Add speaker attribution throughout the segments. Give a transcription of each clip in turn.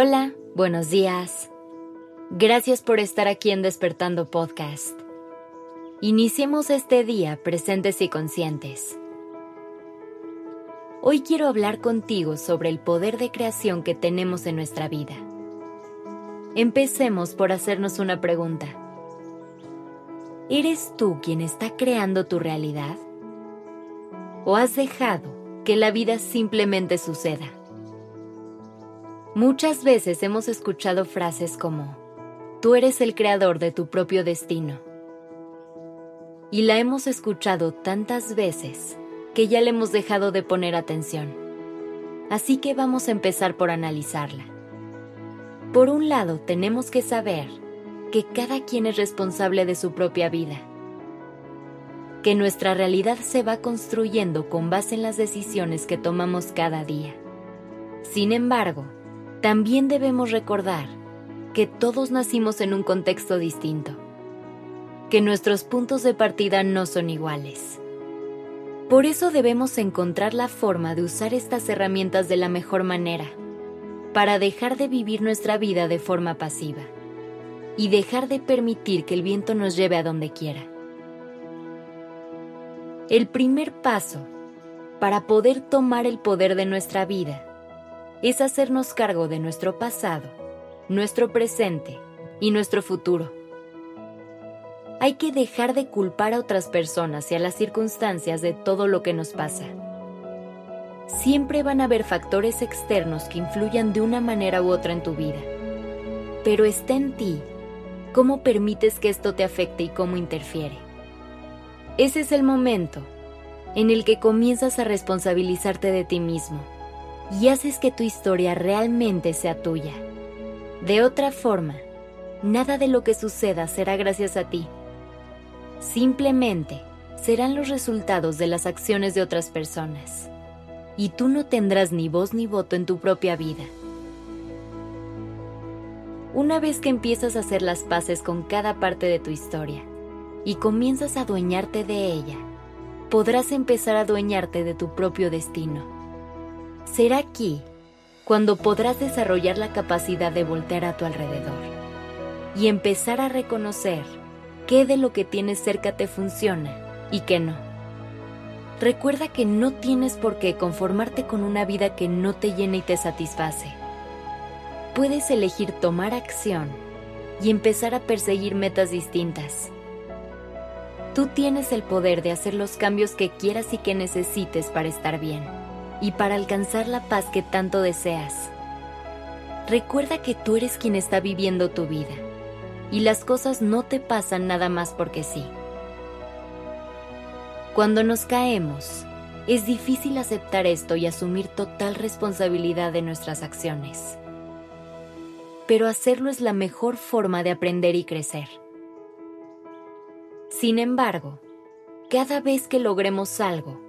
Speaker 1: Hola, buenos días. Gracias por estar aquí en Despertando Podcast. Iniciemos este día presentes y conscientes. Hoy quiero hablar contigo sobre el poder de creación que tenemos en nuestra vida. Empecemos por hacernos una pregunta. ¿Eres tú quien está creando tu realidad? ¿O has dejado que la vida simplemente suceda? Muchas veces hemos escuchado frases como, tú eres el creador de tu propio destino. Y la hemos escuchado tantas veces que ya le hemos dejado de poner atención. Así que vamos a empezar por analizarla. Por un lado, tenemos que saber que cada quien es responsable de su propia vida, que nuestra realidad se va construyendo con base en las decisiones que tomamos cada día. Sin embargo, también debemos recordar que todos nacimos en un contexto distinto, que nuestros puntos de partida no son iguales. Por eso debemos encontrar la forma de usar estas herramientas de la mejor manera, para dejar de vivir nuestra vida de forma pasiva y dejar de permitir que el viento nos lleve a donde quiera. El primer paso para poder tomar el poder de nuestra vida es hacernos cargo de nuestro pasado, nuestro presente y nuestro futuro. Hay que dejar de culpar a otras personas y a las circunstancias de todo lo que nos pasa. Siempre van a haber factores externos que influyan de una manera u otra en tu vida, pero está en ti cómo permites que esto te afecte y cómo interfiere. Ese es el momento en el que comienzas a responsabilizarte de ti mismo y haces que tu historia realmente sea tuya. De otra forma, nada de lo que suceda será gracias a ti. Simplemente serán los resultados de las acciones de otras personas. Y tú no tendrás ni voz ni voto en tu propia vida. Una vez que empiezas a hacer las paces con cada parte de tu historia y comienzas a adueñarte de ella, podrás empezar a adueñarte de tu propio destino será aquí cuando podrás desarrollar la capacidad de voltear a tu alrededor y empezar a reconocer qué de lo que tienes cerca te funciona y qué no. Recuerda que no tienes por qué conformarte con una vida que no te llena y te satisface. Puedes elegir tomar acción y empezar a perseguir metas distintas. Tú tienes el poder de hacer los cambios que quieras y que necesites para estar bien y para alcanzar la paz que tanto deseas. Recuerda que tú eres quien está viviendo tu vida y las cosas no te pasan nada más porque sí. Cuando nos caemos, es difícil aceptar esto y asumir total responsabilidad de nuestras acciones. Pero hacerlo es la mejor forma de aprender y crecer. Sin embargo, cada vez que logremos algo,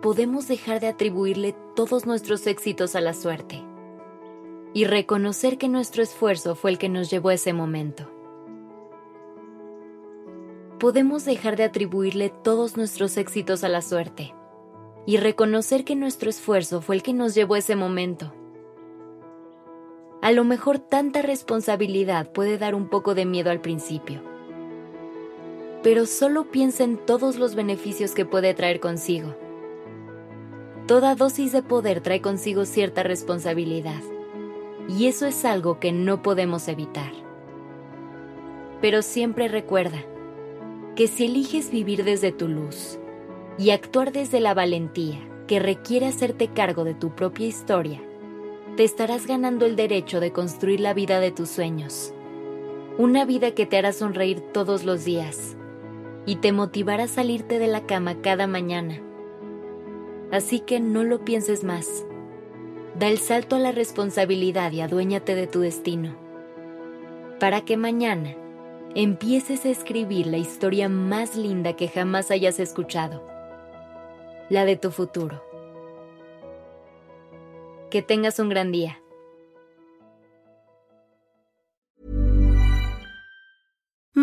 Speaker 1: podemos dejar de atribuirle todos nuestros éxitos a la suerte y reconocer que nuestro esfuerzo fue el que nos llevó ese momento. Podemos dejar de atribuirle todos nuestros éxitos a la suerte y reconocer que nuestro esfuerzo fue el que nos llevó ese momento. A lo mejor tanta responsabilidad puede dar un poco de miedo al principio, pero solo piensa en todos los beneficios que puede traer consigo Toda dosis de poder trae consigo cierta responsabilidad, y eso es algo que no podemos evitar. Pero siempre recuerda que si eliges vivir desde tu luz y actuar desde la valentía que requiere hacerte cargo de tu propia historia, te estarás ganando el derecho de construir la vida de tus sueños. Una vida que te hará sonreír todos los días y te motivará a salirte de la cama cada mañana Así que no lo pienses más. Da el salto a la responsabilidad y aduéñate de tu destino. Para que mañana empieces a escribir la historia más linda que jamás hayas escuchado. La de tu futuro. Que tengas un gran día.